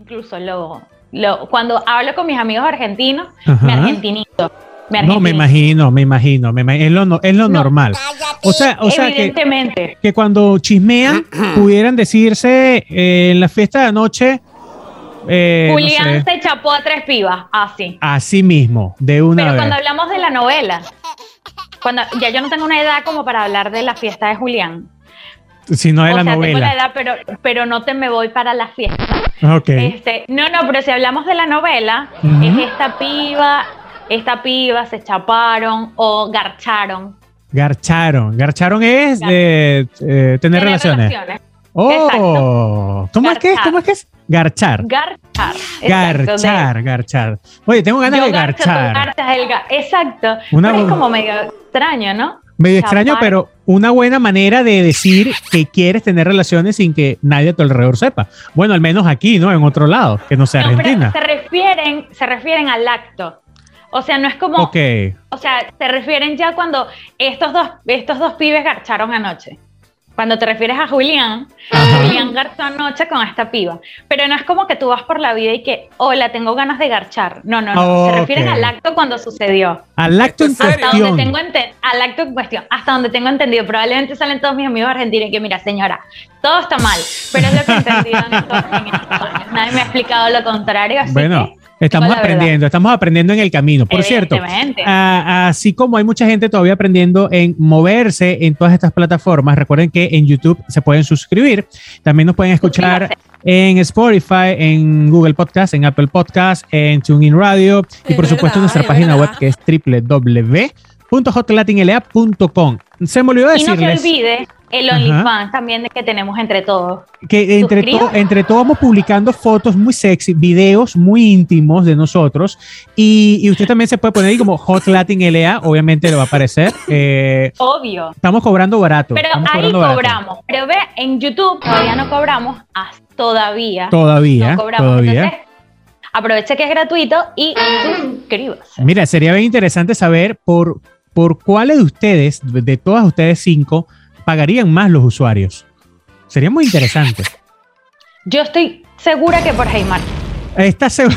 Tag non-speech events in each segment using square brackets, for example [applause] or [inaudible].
Incluso lo, lo, cuando hablo con mis amigos argentinos, me argentinizo. no, me imagino, me imagino, me es lo, es lo normal. O sea, o sea que, que, cuando chismean [clears throat] pudieran decirse eh, en la fiesta de anoche. Eh, Julián se chapó a tres pibas, así. Así mismo, de una Pero cuando hablamos de la novela, cuando ya yo no tengo una edad como para hablar de la fiesta de Julián. Si no de la novela. Tengo la edad, pero, pero no te me voy para la fiesta. Okay. Este, no, no, pero si hablamos de la novela, es esta piba, esta piba se chaparon o garcharon. Garcharon. Garcharon es de eh, tener, relaciones. Oh, ¿cómo es que es? ¿Cómo es que es? Garchar. Garchar. Garchar, garchar. Oye, tengo ganas de garchar. Exacto. es como medio extraño, ¿no? Medio extraño, pero una buena manera de decir que quieres tener relaciones sin que nadie a tu alrededor sepa. Bueno, al menos aquí, ¿no? En otro lado, que no sea Argentina. se refieren, se refieren al acto. O sea, no es como. Ok. O sea, se refieren ya cuando estos dos, estos dos pibes garcharon anoche. Cuando te refieres a Julián, Julián garchó anoche con esta piba. Pero no es como que tú vas por la vida y que, hola, tengo ganas de garchar. No, no, no. Se refieren al acto cuando sucedió. Al acto en cuestión. tengo al acto en cuestión. Hasta donde tengo entendido. Probablemente salen todos mis amigos argentinos y que, mira, señora, todo está mal. Pero es lo que he entendido en estos, [laughs] años. Nadie me ha explicado lo contrario. Así bueno. Estamos aprendiendo, estamos aprendiendo en el camino. Por cierto, así como hay mucha gente todavía aprendiendo en moverse en todas estas plataformas, recuerden que en YouTube se pueden suscribir. También nos pueden escuchar en Spotify, en Google Podcast, en Apple Podcast, en TuneIn Radio y por supuesto en nuestra página web que es www.hotlatinla.com. Se me olvidó decirles. Y no se olvide el OnlyFans también que tenemos entre todos. Que entre, entre todos vamos publicando fotos muy sexy, videos muy íntimos de nosotros. Y, usted también se puede poner ahí como Hot Latin LA, obviamente le va a aparecer. Eh, Obvio. Estamos cobrando barato. Pero ahí cobramos. Pero ve, en YouTube todavía no cobramos, todavía. Todavía. No cobramos. Todavía. aproveche que es gratuito y suscríbase. Mira, sería bien interesante saber por, por cuáles de ustedes, de todas ustedes cinco, pagarían más los usuarios? Sería muy interesante. Yo estoy segura que por Heymar. ¿Estás segura?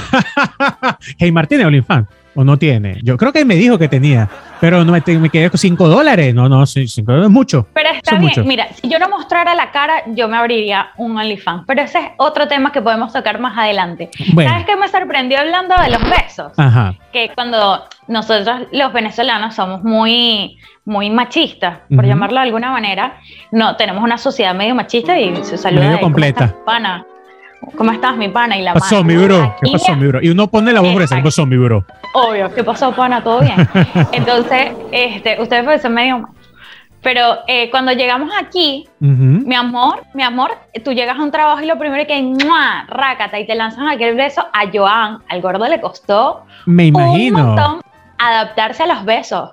[laughs] Heymar tiene OnlyFans o no tiene. Yo creo que me dijo que tenía, pero no me, quedé con 5 dólares. No, no, 5 dólares es mucho. Pero está bien. Mira, si yo no mostrara la cara, yo me abriría un OnlyFans. Pero ese es otro tema que podemos tocar más adelante. ¿Sabes qué me sorprendió hablando de los besos? Ajá. Que cuando nosotros los venezolanos somos muy muy machista, por llamarlo de alguna manera. No, tenemos una sociedad medio machista y se saluda. Medio completa. ¿Cómo estás, pana? ¿Cómo estás, mi pana? Y la pasó, mi bro? ¿Qué pasó, mi bro? Y uno pone la voz gruesa, ¿qué pasó, mi bro? Obvio, ¿qué pasó, pana? ¿Todo bien? [laughs] Entonces, este, ustedes pueden ser medio pero eh, cuando llegamos aquí, mi amor, mi amor, tú llegas a un trabajo y lo primero que ¡mua! rácata y te lanzan aquel beso a Joan, al gordo le costó Me imagino. un montón adaptarse a los besos.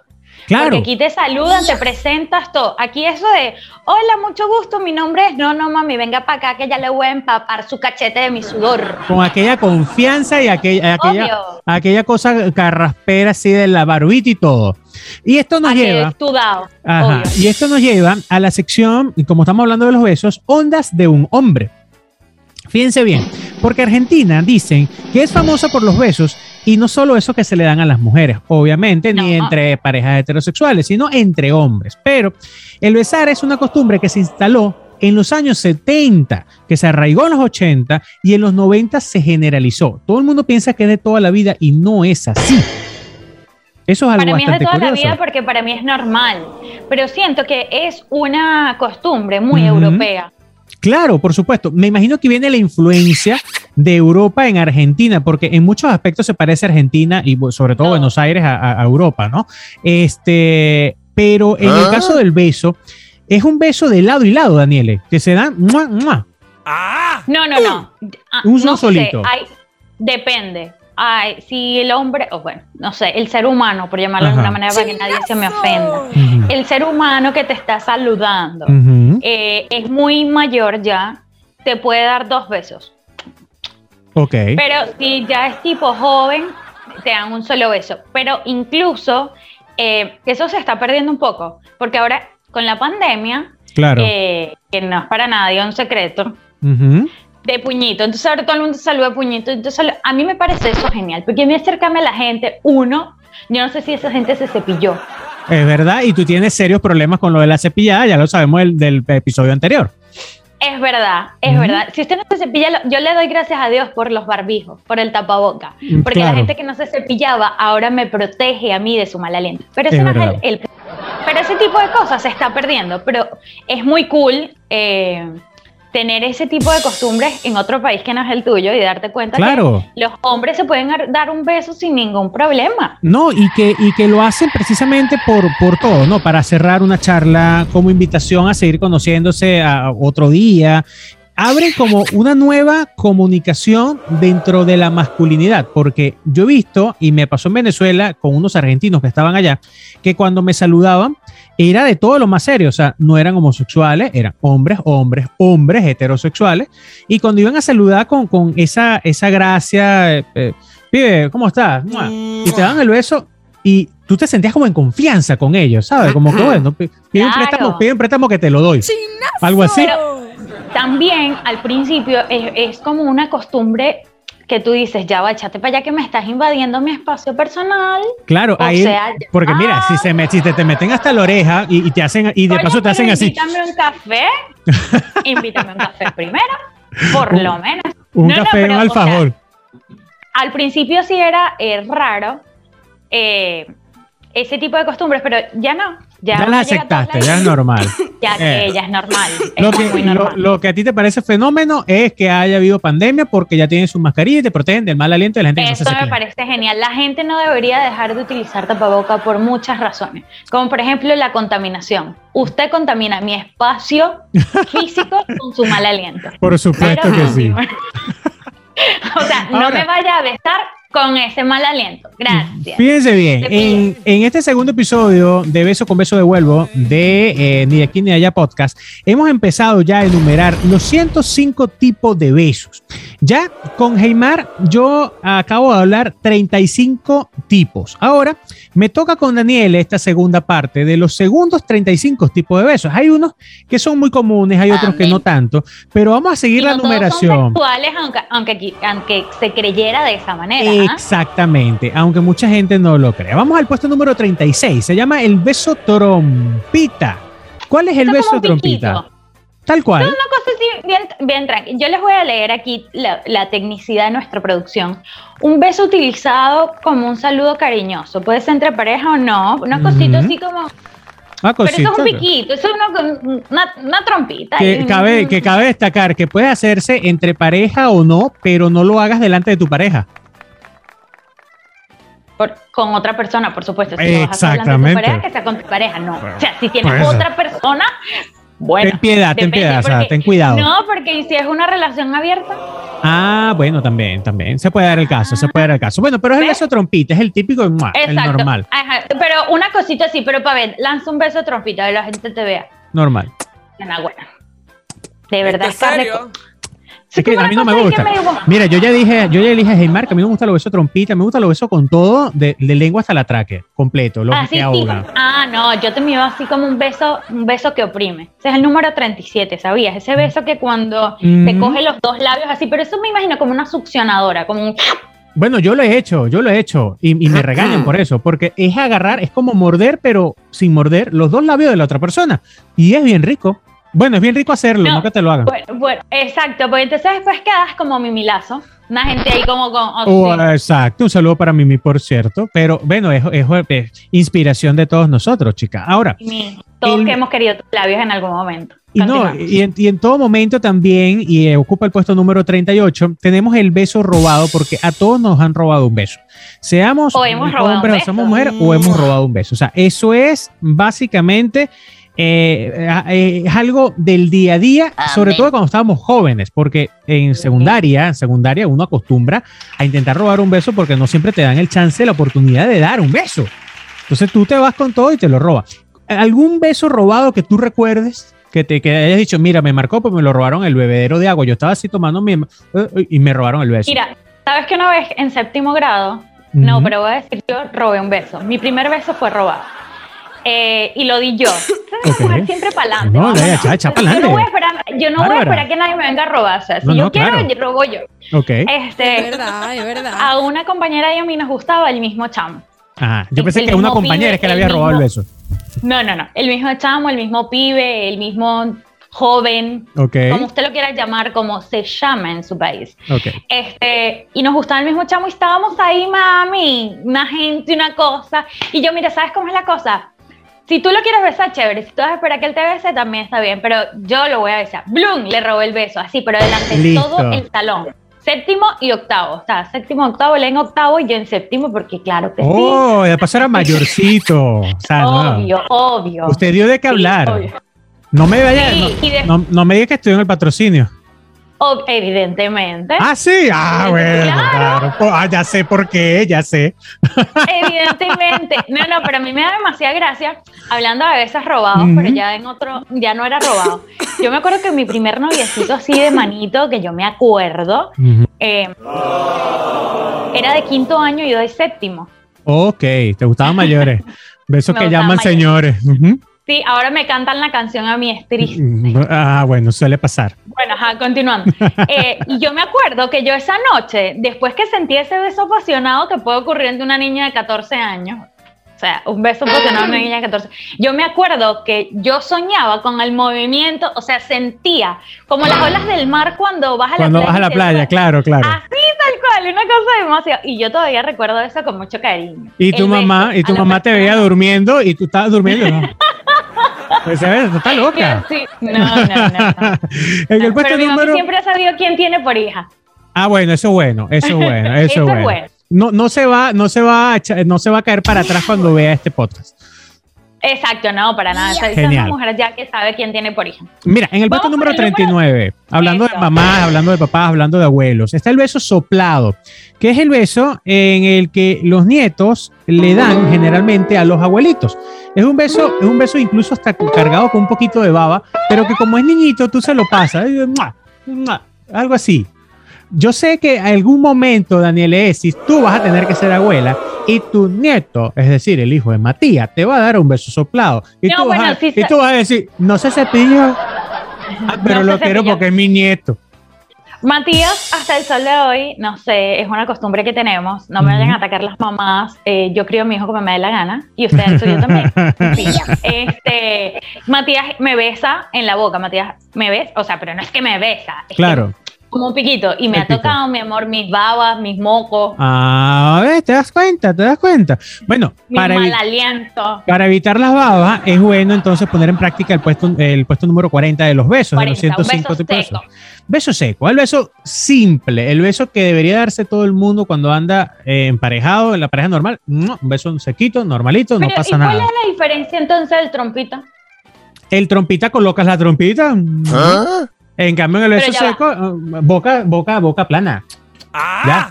Claro. Porque aquí te saludan, te presentas todo. Aquí eso de, hola, mucho gusto, mi nombre es, no, no, mami, venga para acá que ya le voy a empapar su cachete de mi sudor. Con aquella confianza y aquella, aquella, aquella cosa carraspera así de la barbita y todo. Y esto nos lleva. Ajá, y esto nos lleva a la sección, como estamos hablando de los besos, ondas de un hombre. Fíjense bien, porque Argentina dicen que es famosa por los besos y no solo eso que se le dan a las mujeres, obviamente, ni entre parejas heterosexuales, sino entre hombres. Pero el besar es una costumbre que se instaló en los años 70, que se arraigó en los 80 y en los 90 se generalizó. Todo el mundo piensa que es de toda la vida y no es así. Eso es algo para mí es de toda la vida porque para mí es normal, pero siento que es una costumbre muy europea. Claro, por supuesto. Me imagino que viene la influencia de Europa en Argentina, porque en muchos aspectos se parece a Argentina y sobre todo Buenos Aires a, Europa, ¿no? Este, pero en el ah. caso del beso, es un beso de lado y lado, Daniele, que se dan. ¡Ah! No, no, no. un no solito. depende si el hombre, o bueno, no sé, el ser humano, por llamarlo de alguna manera para que nadie se me ofenda, el ser humano que te está saludando eh, es muy mayor ya, te puede dar dos besos. Ok. Pero si ya es tipo joven, te dan un solo beso. Pero incluso eh, eso se está perdiendo un poco, porque ahora con la pandemia, claro. Eh, que no es para nadie un secreto, De puñito. Entonces ahora todo el mundo saluda de puñito. Entonces a mí me parece eso genial, porque a mí acercarme a la gente, uno, yo no sé si esa gente se cepilló. Es verdad, y tú tienes serios problemas con lo de la cepillada, ya lo sabemos del, episodio anterior. Es verdad, es verdad. Si usted no se cepilla, yo le doy gracias a Dios por los barbijos, por el tapaboca, mm, porque la gente que no se cepillaba ahora me protege a mí de su mal aliento. Pero no es el, Pero ese tipo de cosas se está perdiendo, pero es muy cool. Eh, tener ese tipo de costumbres en otro país que no es el tuyo y darte cuenta que los hombres se pueden dar un beso sin ningún problema. No, y que, y que lo hacen precisamente por, por todo, ¿no? Para cerrar una charla como invitación a seguir conociéndose a otro día. Abren como una nueva comunicación dentro de la masculinidad, porque yo he visto, y me pasó en Venezuela con unos argentinos que estaban allá, que cuando me saludaban, era de todo lo más serio, o sea, no eran homosexuales, eran hombres, hombres, hombres heterosexuales, y cuando iban a saludar con, con esa, esa gracia, eh, pibe, ¿cómo estás? Y te dan el beso y tú te sentías como en confianza con ellos, ¿sabes? Como que, bueno, pide, un, préstamo, pide un préstamo que te lo doy. Algo así. también al principio es, es como una costumbre que tú dices, ya va, échate para allá que me estás invadiendo mi espacio personal. Claro, ahí, porque mira, si, se me, si te, te, meten hasta la oreja y, te hacen, y de paso te hacen así. Invítame un café, [laughs] invítame un café primero, por lo menos. Un café, un alfajor. al principio sí era eh, raro eh, ese tipo de costumbres, pero ya no. Ya, la aceptaste, ya es normal. [laughs] ya que eh, ya es normal. lo, que, Lo, que a ti te parece fenómeno es que haya habido pandemia porque ya tienes su mascarilla y te protegen del mal aliento de la gente que Eso me parece genial. La gente no debería dejar de utilizar tapaboca por muchas razones, como por ejemplo la contaminación. Usted contamina mi espacio [laughs] físico con su mal aliento. Por supuesto que sí. [laughs] o sea, no me vaya a besar con ese mal aliento. Gracias. Fíjense bien, en, en, este segundo episodio de Beso con Beso de eh, Ni de aquí ni de allá podcast, hemos empezado ya a enumerar los 105 tipos de besos. Ya con Heimar yo acabo de hablar 35 tipos. Ahora me toca con Daniel esta segunda parte de los segundos 35 tipos de besos. Hay unos que son muy comunes, hay otros que no tanto, pero vamos a seguir la numeración. Todos aunque, aunque, aunque se creyera de esa manera. Exactamente, aunque mucha gente no lo crea. Vamos al puesto número 36, se llama el beso trompita. ¿Cuál es el beso trompita? Tal cual. No, una cosa así, bien, bien tranquila. Yo les voy a leer aquí la, tecnicidad de nuestra producción. Un beso utilizado como un saludo cariñoso. Puede ser entre pareja o no. Una cosita así como pero eso es un piquito, eso es una, una, trompita. Que cabe, que cabe destacar que puede hacerse entre pareja o no, pero no lo hagas delante de tu pareja con otra persona, por supuesto. Si Exactamente. No pareja, que sea con tu pareja, no. o sea, si tienes otra persona, bueno. Ten piedad, ten piedad, o sea, ten cuidado. No, porque si es una relación abierta. Ah, bueno, también, también. Se puede dar el caso, se puede dar el caso. Bueno, pero es el beso trompita, es el típico, el normal. pero una cosita así, pero para ver, lanza un beso trompita y la gente te vea. Normal. De verdad, ¿En serio? Es que a mí no me gusta. Mira, yo ya dije, yo ya dije a que a mí me gusta lo beso trompita, me gusta lo beso con todo, de, lengua hasta la traque, completo, lo que ahoga. Ah, no, yo te miro así como un beso, un beso que oprime. Ese es el número 37, ¿sabías? Ese beso que cuando te coge los dos labios así, pero eso me imagino como una succionadora, como un... Bueno, yo lo he hecho, yo lo he hecho y, y, me [clears throat] regañan por eso, porque es agarrar, es como morder, pero sin morder los dos labios de la otra persona. Y es bien rico. Bueno, es bien rico hacerlo, no, que te lo hagan. Bueno, exacto, porque entonces después quedas como mimilazo. Una gente ahí como con... Oh, exacto, un saludo para Mimi, por cierto. Pero bueno, es, inspiración de todos nosotros, chica. Ahora... todos que hemos querido labios en algún momento. Y, no, y, en, todo momento también, y ocupa el puesto número 38, tenemos el beso robado, porque a todos nos han robado un beso. Seamos hombres o somos mujeres, o hemos robado un beso. O sea, eso es básicamente eh, eh, es algo del día a día, sobre todo cuando estábamos jóvenes, porque en secundaria, en secundaria uno acostumbra a intentar robar un beso porque no siempre te dan el chance, la oportunidad de dar un beso. Entonces tú te vas con todo y te lo robas. ¿Algún beso robado que tú recuerdes? Que te que hayas dicho, mira, me marcó porque me lo robaron el bebedero de agua. Yo estaba así tomando mi, eh, y me robaron el beso. Mira, ¿sabes que una vez en séptimo grado? No, pero voy a decir, yo robé un beso. Mi primer beso fue robado Eh, y lo di yo. [coughs] Okay. siempre para adelante. No, echa, echa para adelante. Yo no voy a esperar, yo no voy a esperar que nadie me venga a robar. O sea, si yo quiero, yo robo yo. Ok. Este, es verdad, es verdad. [laughs] A una compañera y a mí nos gustaba el mismo chamo. Ajá. Yo pensé que a una compañera es que le había robado el beso. No, no, no. El mismo chamo, el mismo pibe, el mismo joven, como usted lo quiera llamar, como se llama en su país. Este, y nos gustaba el mismo chamo y estábamos ahí, mami, una gente, una cosa. Y yo, mira, ¿sabes cómo es la cosa? Si tú lo quieres besar, chévere. Si tú vas a esperar que él te bese, también está bien. Pero yo lo voy a besar. Blum, le robó el beso, así, pero delante de todo el salón. Séptimo y octavo. O sea, séptimo, octavo, él en octavo y yo en séptimo, porque claro que sí. Oh, ya pasó era mayorcito. obvio, obvio. Usted dio de qué hablar. No me vaya, no, no, me diga que estoy en el patrocinio. Evidentemente. Ah, sí. Ah, bueno, claro. Ah, ya sé por qué, ya sé. [laughs] Evidentemente. No, no, pero a mí me da demasiada gracia hablando de veces robados, pero ya en otro, ya no era robado. Yo me acuerdo que mi primer noviecito así de manito, que yo me acuerdo, eh, era de quinto año y yo de séptimo. Ok, te gustaban mayores. [laughs] Besos que llaman señores. Sí, ahora me cantan la canción a mí, es triste. Ah, bueno, suele pasar. Bueno, ajá, continuando. [laughs] Eh, y yo me acuerdo que yo esa noche, después que sentí ese beso apasionado que puede ocurrir de una niña de 14 años, o sea, un beso apasionado de una niña de 14, yo me acuerdo que yo soñaba con el movimiento, o sea, sentía como las olas del mar cuando vas a la playa. Cuando vas a la playa, claro, claro. Así tal cual, una cosa demasiado. Y yo todavía recuerdo eso con mucho cariño. Y tu mamá, y tu mamá te veía durmiendo y tú estabas durmiendo, ¿no? [laughs] Pues sabes, está [laughs] loca. Sí. No, no, no. [laughs] en el puesto Pero número... siempre ha sabido quién tiene por hija. Ah, bueno, eso es bueno, eso es bueno, [laughs] eso, es bueno. No, no se va, no se va, a, no se va a caer para atrás cuando vea este podcast. Exacto, no, para nada. Esa una mujer ya que sabe quién tiene por hija. Mira, en el puesto número 39, hablando de mamás, hablando de papás, hablando de abuelos, está el beso soplado, que es el beso en el que los nietos le dan generalmente a los abuelitos. Es un beso, es un beso incluso hasta cargado con un poquito de baba, pero que como es niñito, tú se lo pasas, algo así. Yo sé que en algún momento, Daniel Esis, tú vas a tener que ser abuela y tu nieto, es decir, el hijo de Matías, te va a dar un beso soplado. Y, tú, vas a, y tú vas a decir, no se cepilló, ah, pero lo quiero porque es mi nieto. Matías, hasta el sol de hoy, no sé, es una costumbre que tenemos. No me vayan a atacar las mamás. Eh, yo crío a mi hijo como me dé la gana. Y ustedes, yo también. [laughs] Este, Matías me besa en la boca. Matías me besa, o sea, pero no es que me besa. claro. Como un piquito. Y me ha tocado, mi amor, mis babas, mis mocos. Ah, ver, te das cuenta, te das cuenta. Bueno, para, mal aliento. para evitar las babas, es bueno entonces poner en práctica el puesto, el puesto número 40 de los besos, de los 105 beso seco. Beso seco, el beso simple, el beso que debería darse todo el mundo cuando anda eh, emparejado en la pareja normal. un beso sequito, normalito, no pasa nada. ¿Cuál es la diferencia entonces del trompita? El trompita colocas la trompita. ¿Ah? En cambio, en el beso seco, uh, boca, boca, boca plana. Ah. Ya.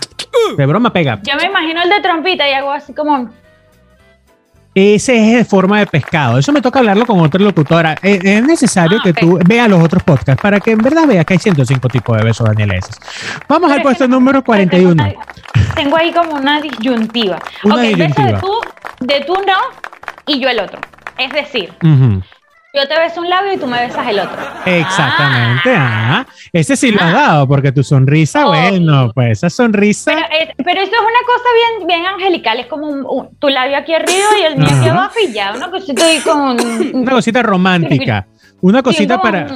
De broma pega. Yo me imagino el de trompita y hago así como. Ese es de forma de pescado. Eso me toca hablarlo con otra locutora. Es, necesario ah, que tú veas los otros podcasts para que en verdad veas que hay 105 tipos de besos danielenses. Vamos al puesto número 41. Tengo ahí como una disyuntiva. Una ok, beso de tú, de tú no y yo el otro. Es decir, yo te beso un labio y tú me besas el otro. Exactamente. Ah. Ese sí lo has dado, porque tu sonrisa, bueno, pues esa sonrisa. Pero, esto es una cosa bien, bien angelical. Es como tu labio aquí arriba y el mío aquí abajo y ya. Una cosita ahí con. [laughs] Una cosita romántica. Una cosita para.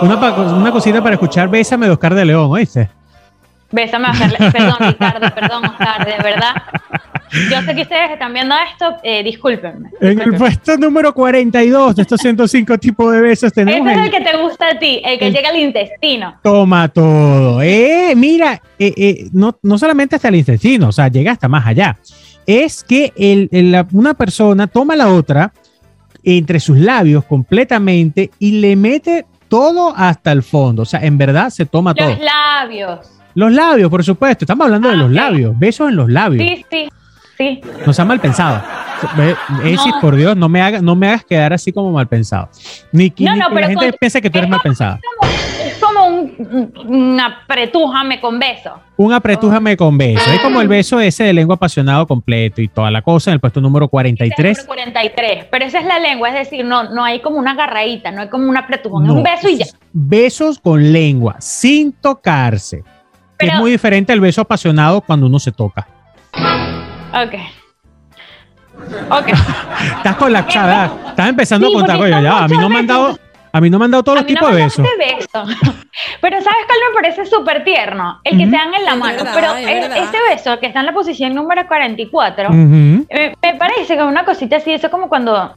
Una, una cosita para escuchar Bésame de Oscar de León, ¿oíste? Bésame, Oscar. Perdón, Ricardo, perdón, Oscar, de verdad. Yo sé que ustedes están viendo esto, eh, discúlpenme, En el puesto número 42 de estos 105 tipos de besos tenemos. Ese es el, que te gusta a ti, el que llega al intestino. Toma todo. Eh, mira, eh, eh, no, no solamente hasta el intestino, o sea, llega hasta más allá. Es que el, una persona toma la otra entre sus labios completamente y le mete todo hasta el fondo. O sea, en verdad se toma todo. Los labios. Los labios, por supuesto. Estamos hablando de ah, los labios. Besos en los labios. Sí, sí. Sí. No sea mal pensado. por Dios, no me, hagas, no me hagas quedar así como mal pensado. Ni, que la gente piense que tú eres mal pensado. Es como un un apretújame con beso. Un apretújame con beso. Es como el beso ese de lengua apasionado completo y toda la cosa en el puesto número 43. número 43, pero esa es la lengua, es decir, no, no hay como una agarradita, no hay como un apretujón, es un beso y ya. Besos con lengua, sin tocarse. es muy diferente al beso apasionado cuando uno se toca. Ok. Ok. [laughs] Estás colapsada. Estás empezando a contar, coño, ya. A mí no me han dado. A mí no me han dado todos los tipos de besos. [laughs] Pero ¿sabes cuál me parece súper tierno? El que te dan en la mano. Pero ese beso que está en la posición número 44, me, parece que una cosita así, eso es como cuando,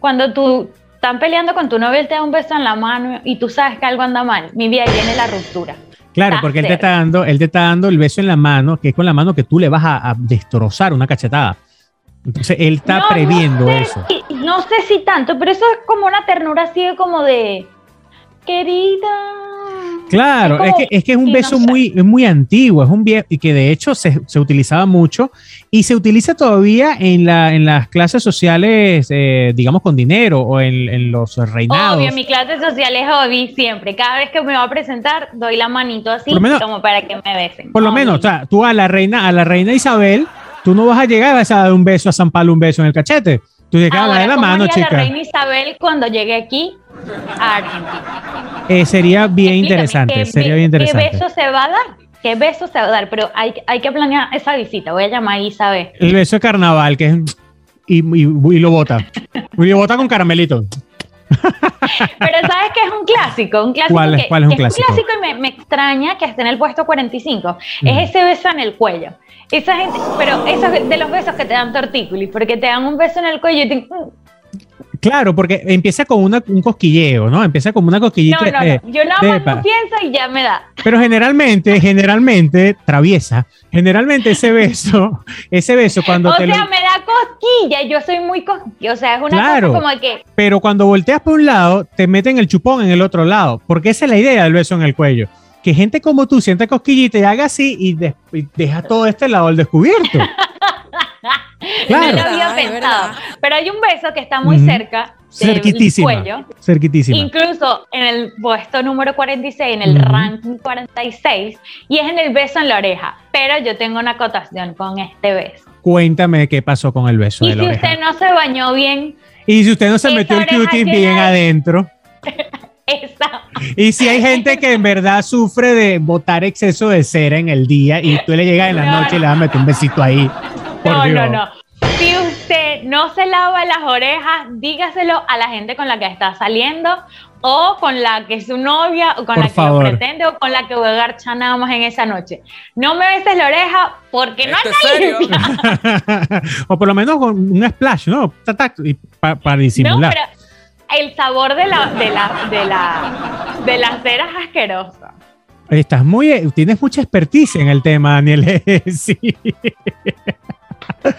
cuando tú están peleando con tu novio, él te da un beso en la mano y tú sabes que algo anda mal. Mi vida viene la ruptura. Claro, porque él te, está dando, él te está dando el beso en la mano, que es con la mano que tú le vas a destrozar una cachetada. Entonces él está previendo eso. no sé si tanto, pero eso es como una ternura así como de querida. Claro, es, que, es, que, es un beso muy, muy antiguo, es un viejo y que de hecho se, se, utilizaba mucho y se utiliza todavía en, la, en las clases sociales, eh, digamos, con dinero o en, en, los reinados. Obvio, mi clase social es hobby siempre. Cada vez que me va a presentar, doy la manito así como para que me besen. Por lo menos, o sea, tú a la reina, a la reina Isabel Tú no vas a llegar a dar un beso a San Pablo, un beso en el cachete. Tú llegas a darle la mano, chica. la reina Isabel cuando llegue aquí a Argentina? Eh, sería bien interesante, sería bien interesante. ¿Qué beso se va a dar? ¿Qué beso se va a dar? Pero hay, hay que planear esa visita. Voy a llamar a Isabel. El beso de carnaval, que es... Y, y, lo bota. y lo bota con caramelito. Pero sabes que es un clásico, un clásico ¿Cuál, es, ¿cuál es un clásico? Es un clásico y me, me, extraña que esté en el puesto 45. Es ese beso en el cuello. Esa gente, pero esos de los besos que te dan tortícolis, porque te dan un beso en el cuello y te, mm, Claro, porque empieza con una, un cosquilleo, ¿no? Empieza como una cosquillita. No, no, no. Yo nada más no pienso y ya me da. Pero generalmente, generalmente, traviesa. Generalmente ese beso, ese beso cuando o te. Sea, me da cosquilla. Yo soy muy cosquilla. O sea, es una claro, cosa como que. Pero cuando volteas por un lado, te meten el chupón en el otro lado. Porque esa es la idea del beso en el cuello. Que gente como tú siente cosquillita y haga así y, y deja todo este lado al descubierto. Claro. [laughs] No lo había pensado. Pero hay un beso que está muy cerca del cuello. Cerquitísima. Incluso en el puesto número 46, en el ranking 46, y es en el beso en la oreja. Pero yo tengo una acotación con este beso. Cuéntame qué pasó con el beso y de la si usted no se bañó bien. Y si usted no se metió el cutie bien adentro. Y si hay gente que en verdad sufre de botar exceso de cera en el día y tú le llegas en la noche y le vas a meter un besito ahí. No, no, no. Si usted no se lava las orejas, dígaselo a la gente con la que está saliendo o con la que es su novia o con la que lo pretende o con la que voy a garchar nada más en esa noche. No me beses la oreja porque no está [laughs] o por lo menos con un splash, ¿no? Para disimular. No, pero el sabor de la, de la, de la, de la cera es asqueroso. Estás muy, tienes mucha expertise en el tema, Daniel. [laughs] sí. Pero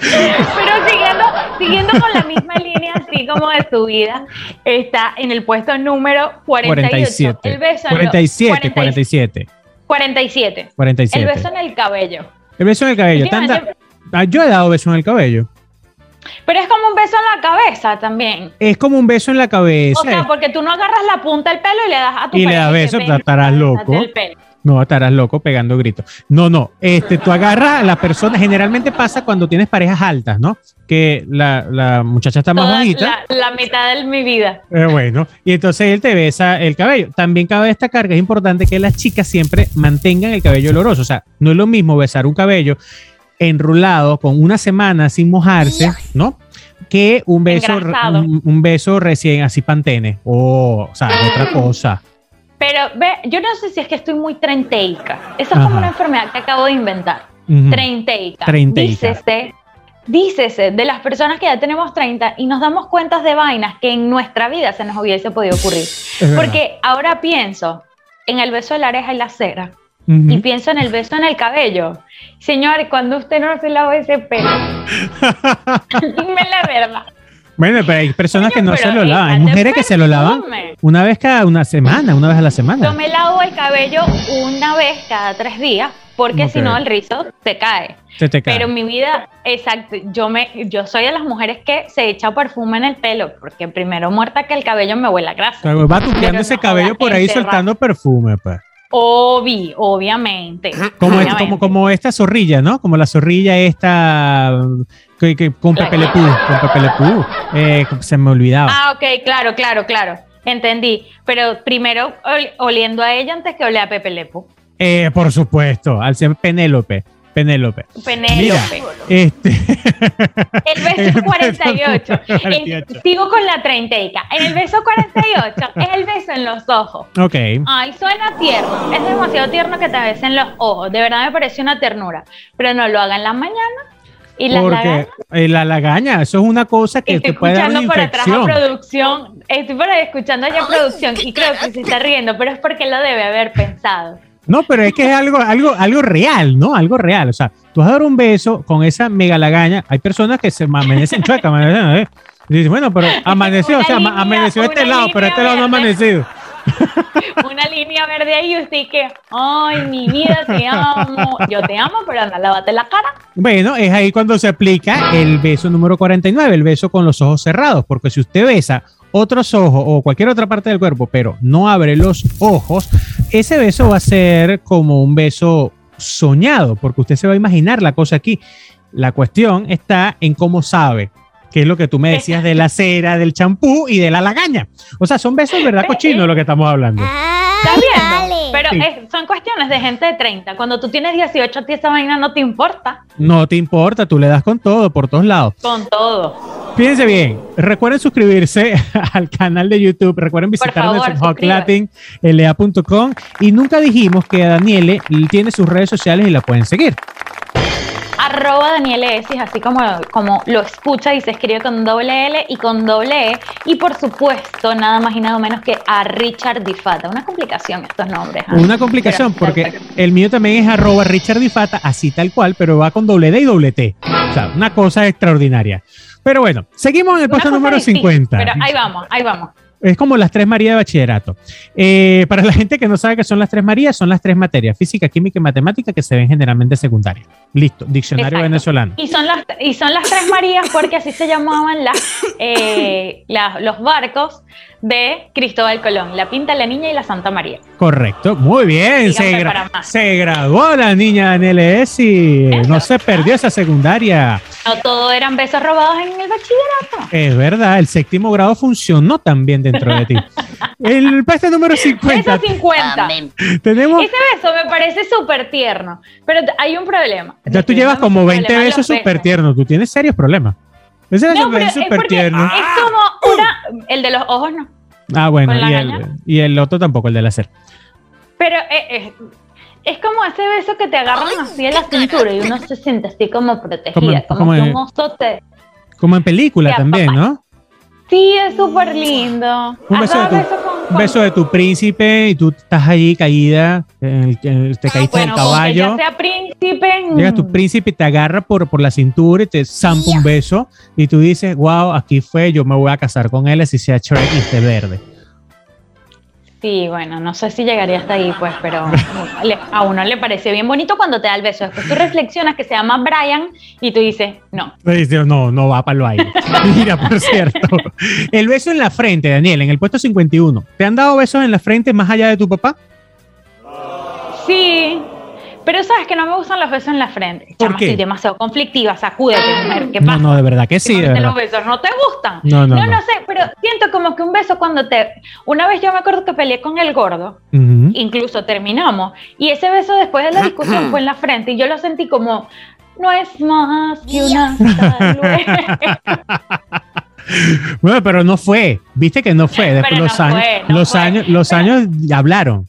siguiendo, siguiendo con la misma línea, así como de su vida, está en el puesto número 48. 47. El beso 47, 47. 47. 47. El beso en el cabello. El beso en el cabello. Ah, yo he dado beso en el cabello. Pero es como un beso en la cabeza también. Es como un beso en la cabeza. O sea, porque tú no agarras la punta del pelo y le das a tu Y le das beso, estarás loco. No, estarás loco pegando gritos. No, no. Este, tú agarras a la persona. Generalmente pasa cuando tienes parejas altas, ¿no? Que la, muchacha está más bonita. La, mitad de mi vida. Eh, bueno, y entonces él te besa el cabello. También cabe destacar que es importante que las chicas siempre mantengan el cabello oloroso. O sea, no es lo mismo besar un cabello enrulado con una semana sin mojarse, ¿no? Que un beso, un, beso recién así pantene. o sea, otra cosa. Pero ve, yo no sé si es que estoy muy trenteica. Esa es como una enfermedad que acabo de inventar. Trenteica. Dícese, dícese de las personas que ya tenemos 30 y nos damos cuentas de vainas que en nuestra vida se nos hubiese podido ocurrir. Porque ahora pienso en el beso de la oreja y la cera. Y pienso en el beso en el cabello. Señor, cuando usted no se lava ese pelo, [laughs] dime la verdad. Bueno, pero hay personas que no se lo lavan. Hay mujeres que se lo lavan una vez cada una semana, una vez a la semana. Yo me lavo el cabello una vez cada tres días porque si no el rizo se cae. Se te cae. Pero en mi vida, exacto, yo me, yo soy de las mujeres que se echa perfume en el pelo, porque primero muerta que el cabello me huele a grasa. va tupiendo ese cabello por ahí soltando perfume, pues. Obi, obviamente. Como, como, como esta zorrilla, ¿no? Como la zorrilla esta que, con Pepe Le con Pepe Le eh, se me olvidaba. Ah, ok, claro, claro, claro. Entendí. Pero primero oliendo a ella antes que oler a Pepe Le Eh, por supuesto, al ser Penélope. Penélope. Penélope. este... [laughs] El beso 48. sigo con la 30. En el beso 48 es el beso en los ojos. Ok. Ay, suena tierno. Es demasiado tierno que te besen los ojos. De verdad me parece una ternura. Pero no lo hagan en la mañana. ¿Y la Porque eh, la lagaña, eso es una cosa que te puede dar una por atrás a producción. Estoy por ahí escuchando allá producción y creo que se está riendo, pero es porque lo debe haber pensado. No, pero es que es algo, algo, algo real, ¿no? Algo real. O sea, tú vas a dar un beso con esa mega lagaña. Hay personas que se amanecen chuecas, ¿eh? Y dices, bueno, pero [laughs] amaneció, o sea, amaneció este lado, pero este lado no ha amanecido. [laughs] Una línea verde ahí y usted que, ay, mi vida, te amo. Yo te amo, pero anda, lávate la cara. Bueno, es ahí cuando se aplica el beso número 49, el beso con los ojos cerrados, porque si usted besa otros ojos o cualquier otra parte del cuerpo, pero no abre los ojos, ese beso va a ser como un beso soñado, porque usted se va a imaginar la cosa aquí. La cuestión está en cómo sabe, que es lo que tú me decías de la [laughs] cera, del champú y de la lagaña. O sea, son besos, ¿verdad, cochino, lo que estamos hablando? Está bien, pero son cuestiones de gente de 30. Cuando tú tienes 18, a ti esa vaina no te importa. No te importa, tú le das con todo, por todos lados. Con todo. Fíjense bien, recuerden suscribirse [laughs] al canal de YouTube, recuerden visitarnos en hotlatinlea.com y nunca dijimos que Daniele tiene sus redes sociales y la pueden seguir arroba Daniel Esis, así como, como lo escucha y se escribe con doble L y con doble E. Y por supuesto, nada más y nada menos que a Richard Difata. Una complicación estos nombres. ¿ah? Una complicación, porque el mío también es arroba Richard Difata, así tal cual, pero va con doble D y doble T. O sea, una cosa extraordinaria. Pero bueno, seguimos en el puesto número 50. Pero ahí vamos, ahí vamos. Es como las tres Marías de bachillerato. Eh, para la gente que no sabe qué son las tres Marías, son las tres materias, física, química y matemática, que se ven generalmente secundarias. Listo, diccionario venezolano. Y son, las, y son las tres Marías porque así se llamaban las, eh, los barcos de Cristóbal Colón, la Pinta, la Niña y la Santa María. Correcto, muy bien. Se, se, graduó la niña NLS y no se perdió esa secundaria. No todo eran besos robados en el bachillerato. Es verdad, el séptimo grado funcionó también dentro de ti. [laughs] El puesto número 50. Beso 50. Tenemos... Ese beso me parece súper tierno, pero hay un problema. Ya tú llevas como 20 besos súper tiernos, tú tienes serios problemas. Ese no, es súper tierno. Es como una. El de los ojos no. Ah, bueno, y el, y el, otro tampoco, el de la Pero eh, eh, es como ese beso que te agarran así en la cintura y uno se siente así como protegida, como, como, un oso te. Como en película también, ¿no? Sí, es súper lindo. Un beso, de tu, beso de tu príncipe y tú estás allí caída, te caíste del caballo. Ya sea príncipe. Llega tu príncipe y te agarra por, por la cintura y te zampa un beso y tú dices, wow, aquí fue, yo me voy a casar con él así sea Shrek y esté verde. Sí, bueno, no sé si llegaría hasta ahí, pues, pero a uno le parece bien bonito cuando te da el beso. Después tú reflexionas que se llama Brian y tú dices, no. No, no va para lo ahí. Mira, por cierto, el beso en la frente, Daniel, en el puesto 51. ¿Te han dado besos en la frente más allá de tu papá? Sí, pero sabes que no me gustan los besos en la frente. ¿Por qué? demasiado conflictiva, sacúdete, mujer. ¿Qué pasa? No, no, de verdad que sí. De los besos no te gustan. No, no, no, no, sé, pero siento como que un beso cuando te. Una vez yo me acuerdo que peleé con el gordo, incluso terminamos, y ese beso después de la discusión fue en la frente, y yo lo sentí como. No es más que una [laughs] Bueno, pero no fue. Viste que no fue. Después los, años, los años, los años hablaron.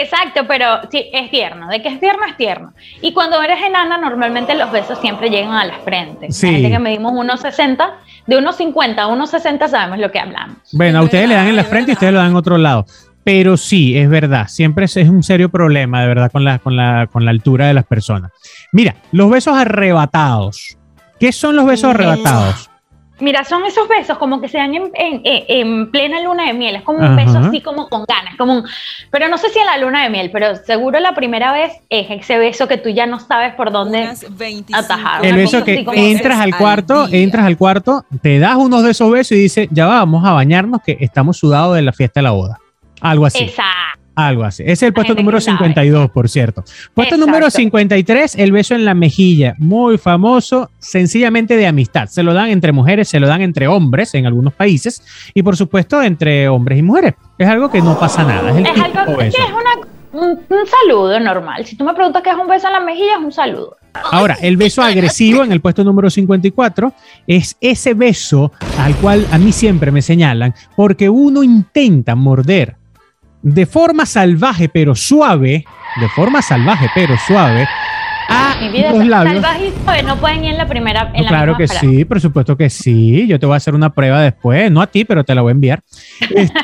Exacto, pero sí, es tierno. De que es tierno, es tierno. Y cuando eres enana, normalmente los besos siempre llegan a la frente. Sí. Gente que medimos 1,60, de 1,50 a 1,60 sabemos lo que hablamos. Bueno, a ustedes le dan en la frente y ustedes lo dan en otro lado. Pero sí, es verdad, siempre es un serio problema, de verdad, con la, con la, con la altura de las personas. Mira, los besos arrebatados. ¿Qué son los besos arrebatados? Mira, son esos besos como que se dan en, plena luna de miel. Es como un beso así como con ganas. Como pero no sé si en la luna de miel, pero seguro la primera vez es ese beso que tú ya no sabes por dónde atajar. El beso que entras al cuarto, entras al cuarto, te das unos de esos besos y dices, ya vamos a bañarnos que estamos sudados de la fiesta de la boda. Algo así. Exacto. Algo así. Es el puesto número 52, por cierto. Puesto número 53, el beso en la mejilla. Muy famoso, sencillamente de amistad. Se lo dan entre mujeres, se lo dan entre hombres en algunos países y por supuesto entre hombres y mujeres. Es algo que no pasa nada. Es, algo que es un, saludo normal. Si tú me preguntas qué es un beso en la mejilla, es un saludo. Ahora, el beso agresivo en el puesto número 54 es ese beso al cual a mí siempre me señalan porque uno intenta morder de forma salvaje pero suave, de forma salvaje pero suave, a Mi vida los labios. Salvaje y suave no pueden ir en la primera. En claro que sí, por supuesto que sí. Yo te voy a hacer una prueba después, no a ti, pero te la voy a enviar. [laughs] Este,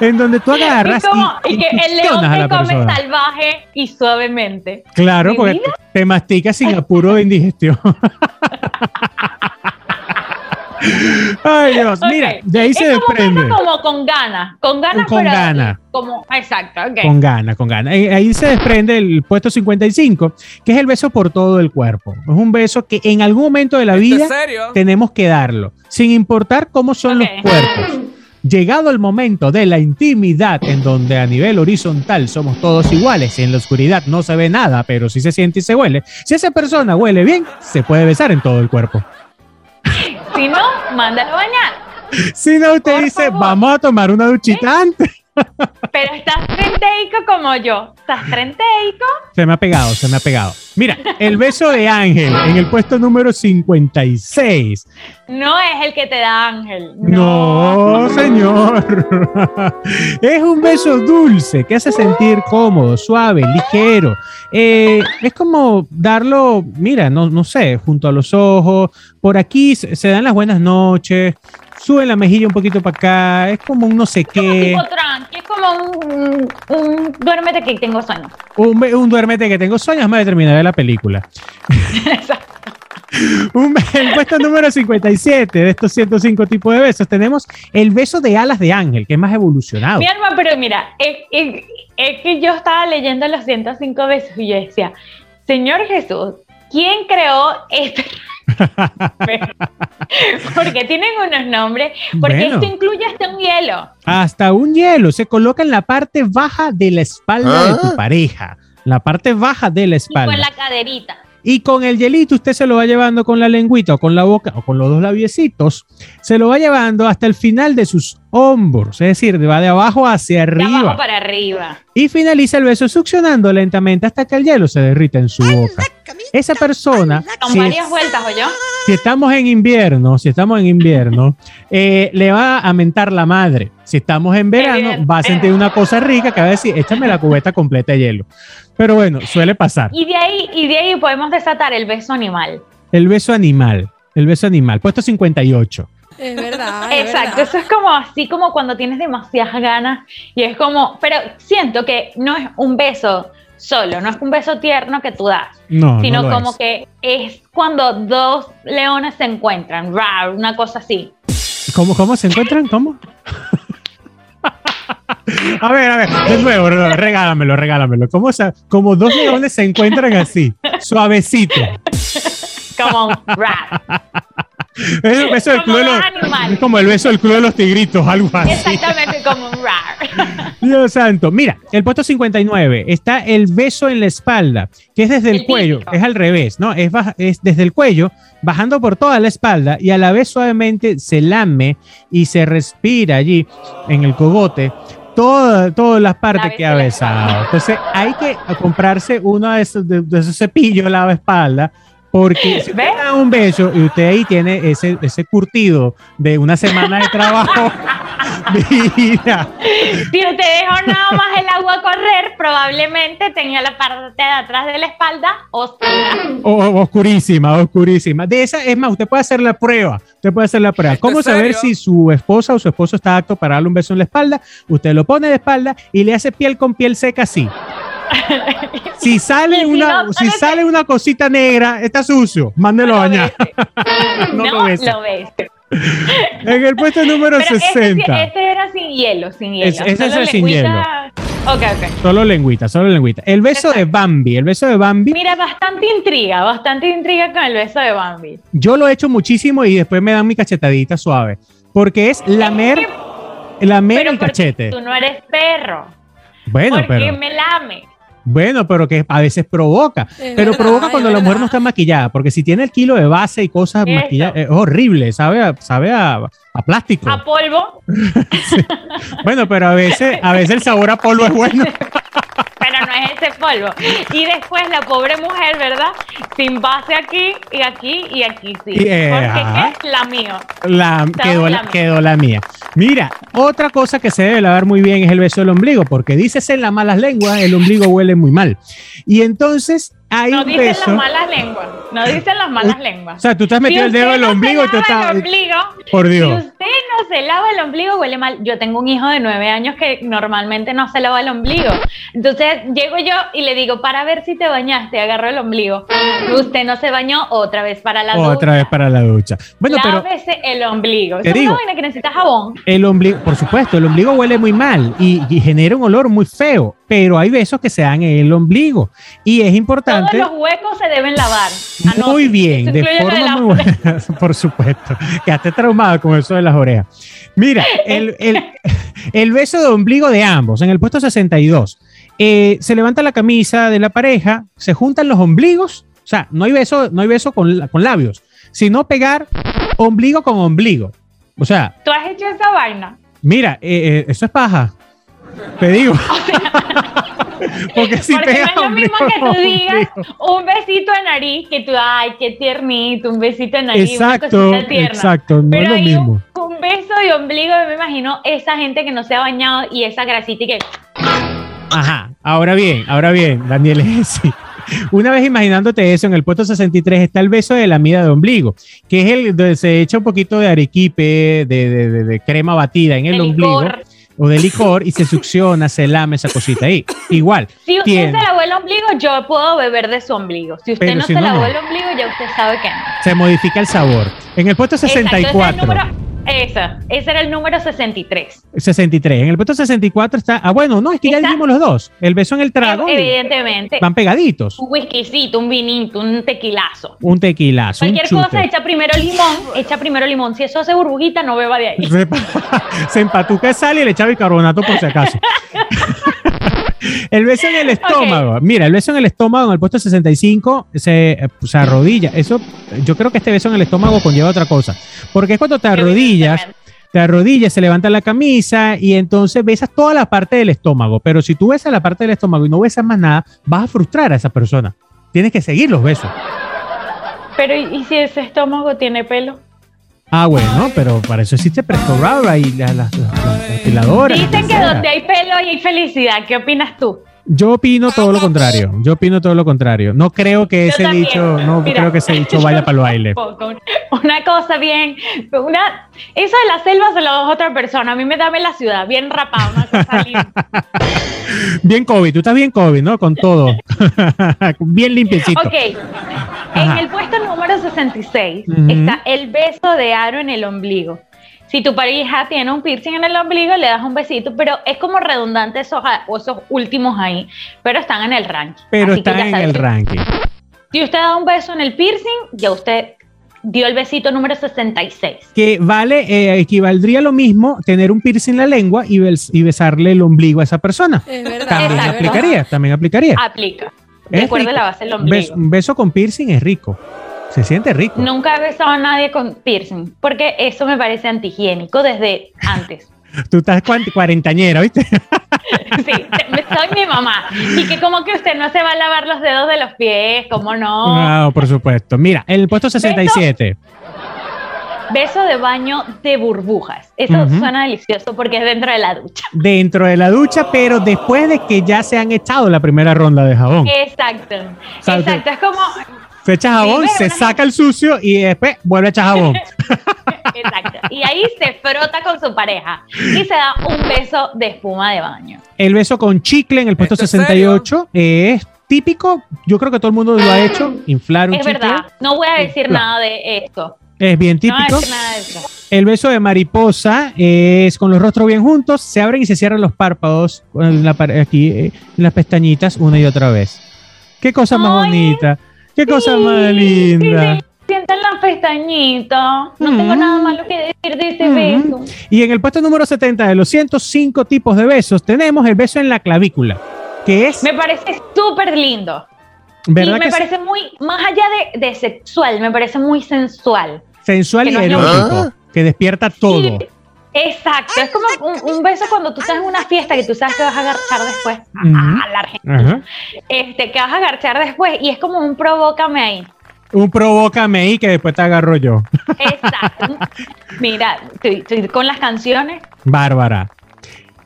[laughs] en donde tú agarras. Y, y, que el león te come salvaje y suavemente. Claro, porque te masticas sin apuro de indigestión. [laughs] Ay, Dios, mira, de ahí se desprende. Como con ganas, con ganas, con ganas. Como, exacto, Con ganas, con ganas. Ahí se desprende el puesto 55, que es el beso por todo el cuerpo. Es un beso que en algún momento de la vida tenemos que darlo, sin importar cómo son los cuerpos. Llegado el momento de la intimidad, en donde a nivel horizontal somos todos iguales y en la oscuridad no se ve nada, pero sí se siente y se huele. Si esa persona huele bien, se puede besar en todo el cuerpo. Si no, mándalo a bañar. Si no, usted dice, vamos a tomar una duchita antes. Pero estás trenteico como yo. ¿Estás trenteico? Se me ha pegado, se me ha pegado. Mira, el beso de Ángel en el puesto número 56. No es el que te da Ángel. No, señor. es un beso dulce que hace sentir cómodo, suave, ligero. Eh, es como darlo, mira, no, no sé, junto a los ojos. Por aquí se dan las buenas noches sube la mejilla un poquito para acá, es como un no sé qué. Como tipo es como un, un, duérmete que tengo sueño. Un, un duérmete que tengo sueños, me terminar de la película. Exacto. Un, [laughs] el puesto número 57 de estos 105 tipos de besos tenemos el beso de alas de ángel, que es más evolucionado. Mi alma, pero mira, es, es que yo estaba leyendo los 105 besos y yo decía, Señor Jesús, ¿quién creó este? [laughs] porque tienen unos nombres, porque esto incluye hasta un hielo. Hasta un hielo, se coloca en la parte baja de la espalda de tu ¿Ah? pareja, la parte baja de la espalda. Y con la caderita. Y con el hielito usted se lo va llevando con la lengüita o con la boca o con los dos labiecitos, se lo va llevando hasta el final de sus hombros, es decir, va de abajo hacia arriba. De abajo para arriba. Y finaliza el beso succionando lentamente hasta que el hielo se derrita en su boca. Esa persona... Con varias vueltas, ¿o yo? Si estamos en invierno, si estamos en invierno, eh, le va a mentar la madre. Si estamos en verano, va a sentir una cosa rica que va a decir, échame la cubeta completa de hielo. Pero bueno, suele pasar. Y de ahí, y de ahí podemos desatar el beso animal. El beso animal, el beso animal, puesto 58. Es verdad. Exacto, eso es como así como cuando tienes demasiadas ganas y es como, pero siento que no es un beso solo, no es un beso tierno que tú das, no, sino como que es cuando dos leones se encuentran, una cosa así. ¿Cómo, cómo se encuentran? ¿Cómo? A ver, a ver, de nuevo, regálamelo, regálamelo. ¿Cómo sea, como dos leones se encuentran así, suavecito. Como un rap. Es, el beso del club de los, es como el beso del club de los tigritos, algo así. Exactamente como un rap. Dios santo. Mira, el puesto 59 está el beso en la espalda, que es desde el, cuello, es al revés, ¿no? Es, es desde el cuello, bajando por toda la espalda y a la vez suavemente se lame y se respira allí en el cogote todas, todas las partes que ha besado. Entonces hay que comprarse uno de esos, de, esos cepillos la espalda. Porque si usted da un beso y usted ahí tiene ese, ese curtido de una semana de trabajo, [laughs] mira. Si usted dejó nada más el agua correr, probablemente tenía la parte de atrás de la espalda oscura. O, oscurísima, oscurísima. De esa, es más, usted puede hacer la prueba. Usted puede hacer la prueba. ¿Cómo saber si su esposa o su esposo está apto para darle un beso en la espalda? Usted lo pone de espalda y le hace piel con piel seca así. Si sale una, si sale una cosita negra, está sucio, mándelo a bañar. [laughs] no, lo ves. En el puesto número 60. Este, era sin hielo, sin hielo. ese es sin hielo. Ok, ok. Solo lengüita, solo lengüita. El beso de Bambi, el beso de Bambi. Mira, bastante intriga, bastante intriga con el beso de Bambi. Yo lo he hecho muchísimo y después me dan mi cachetadita suave. Porque es lamer, lamer el cachete. Tú no eres perro. Bueno, porque me lame. Bueno, pero que a veces provoca. pero provoca cuando la mujer no está maquillada, porque si tiene el kilo de base y cosas maquilladas, es horrible, sabe, a, sabe a, plástico. A polvo. [laughs] Bueno, pero a veces, a veces el sabor a polvo es bueno. [laughs] pero no es ese polvo. Y después la pobre mujer, ¿verdad? Sin base aquí y aquí y aquí sí. Eh, Porque ¿qué? La mía. La, quedó, la, quedó la mía. Mira, otra cosa que se debe lavar muy bien es el beso del ombligo, porque dices en las malas lenguas, el ombligo huele muy mal. Y entonces no dicen las malas lenguas. No dicen las malas lenguas. O sea, tú has metido el dedo en el ombligo y tú estás. Por Dios. Si no se lava el ombligo, huele mal. Yo tengo un hijo de nueve años que normalmente no se lava el ombligo. Entonces llego yo y le digo, para ver si te bañaste, agarro el ombligo. Usted no se bañó, otra vez para la ducha. Otra vez para la ducha. Bueno, Lávese el ombligo. Te digo, una que necesita jabón. El ombligo, por supuesto, el ombligo huele muy mal y, y genera un olor muy feo pero hay besos que se dan en el ombligo y es importante. Todos los huecos se deben lavar. Muy bien, de forma muy buena, [laughs] [laughs] por supuesto. Quedaste traumado con eso de las orejas. Mira, [laughs] el, el, beso de ombligo de ambos, en el puesto 62, eh, se levanta la camisa de la pareja, se juntan los ombligos, o sea, no hay beso, no hay beso con, con labios, sino pegar ombligo con ombligo. O sea. ¿Tú has hecho esa vaina? Mira, eh, eh, eso es paja. Te digo. [laughs] [laughs] Porque si Porque no es lo mismo que tú digas un besito de nariz, que tú, ay, qué tiernito, un besito de nariz. Exacto, exacto, no es lo mismo. Un, beso de ombligo, me imagino esa gente que no se ha bañado y esa grasita y que. Ajá, ahora bien, ahora bien, Daniel, [laughs] sí. Una vez imaginándote eso, en el puesto 63 está el beso de la mida de ombligo, que es el donde se echa un poquito de arequipe, de, de, crema batida en el, ombligo o de licor y se succiona, se lame esa cosita ahí. Igual. Si usted se lavó el ombligo, yo puedo beber de su ombligo. Si usted no se lavó el ombligo, ya usted sabe que no. Se modifica el sabor. En el puesto 64. Esa, ese era el número 63. 63. En el puesto 64 está. Ah, bueno, no, es que ya dijimos los dos. El beso en el trago. Evidentemente. Van pegaditos. Un whiskycito, un vinito, un tequilazo. Un tequilazo. Cualquier cosa, echa primero limón, echa primero limón. Si eso hace burbujita, no beba de ahí. [laughs] Se empatuca sal y le echa bicarbonato por si acaso. [laughs] el beso en el estómago. Mira, el beso en el estómago en el puesto 65 se, se arrodilla. Eso, yo creo que este beso en el estómago conlleva otra cosa. Porque es cuando te arrodillas, te arrodillas, se levanta la camisa y entonces besas toda la parte del estómago. Pero si tú besas la parte del estómago y no besas más nada, vas a frustrar a esa persona. Tienes que seguir los besos. Pero ¿y si ese estómago tiene pelo? Ah, bueno, pero para eso existe Presto y la, la, Dicen que donde hay pelo hay felicidad. ¿Qué opinas tú? Yo opino todo lo contrario. Yo opino todo lo contrario. No creo que ese dicho, no creo que ese [laughs] dicho vaya para el baile. Una cosa bien, una, eso de la selva se lo dejo a otra persona. A mí me dame la ciudad, bien rapada, una cosa [laughs] bien COVID, tú estás bien COVID, ¿no? Con todo. [laughs] bien limpiecito. Ok. En el puesto número 66 está el beso de aro en el ombligo. Si tu pareja tiene un piercing en el ombligo, le das un besito, pero es como redundante esos, esos últimos ahí, pero están en el ranking. Pero están en el ranking. Si usted da un beso en el piercing, ya usted dio el besito número 66. Que vale, eh, equivaldría lo mismo tener un piercing en la lengua y, besarle el ombligo a esa persona. Es verdad. También aplicaría, también aplicaría. Aplica. Recuerde la base del ombligo. un beso con piercing es rico. Se siente rico. Nunca he besado a nadie con piercing, porque eso me parece antihigiénico desde antes. [laughs] Tú estás cuarentañera, ¿viste? [laughs] sí, soy mi mamá. Y que como que usted no se va a lavar los dedos de los pies, ¿cómo no? No, por supuesto. Mira, el puesto 67. Beso, de baño de burbujas. Eso suena delicioso porque es dentro de la ducha. Dentro de la ducha, pero después de que ya se han echado la primera ronda de jabón. Exacto. Exacto. Es como se echa jabón, se saca el sucio y después vuelve a echar jabón. [laughs] Exacto. Y ahí se frota con su pareja y se da un beso de espuma de baño. El beso con chicle en el puesto 68 es típico. Yo creo que todo el mundo lo ha hecho. Inflar un chicle. Es verdad. No voy a decir nada de esto. Es bien típico. No voy a decir nada de eso. El beso de mariposa es con los rostros bien juntos, se abren y se cierran los párpados aquí eh, en las pestañitas una y otra vez. Qué cosa más bonita. Qué cosa más linda. sientan las pestañitas. No tengo nada malo que decir de ese beso. Y en el puesto número 70 de los 105 tipos de besos, tenemos el beso en la clavícula, que es. Me parece súper lindo. ¿Verdad y me parece muy, más allá de, sexual, me parece muy sensual. Sensual y erótico, que despierta todo. Exacto, es como un, beso cuando tú estás en una fiesta que tú sabes que vas a agarchar después a, la Argentina. Este, que vas a agarchar después y es como un provócame ahí. Un provócame ahí que después te agarro yo. Exacto. [laughs] Mira, estoy, con las canciones. Bárbara.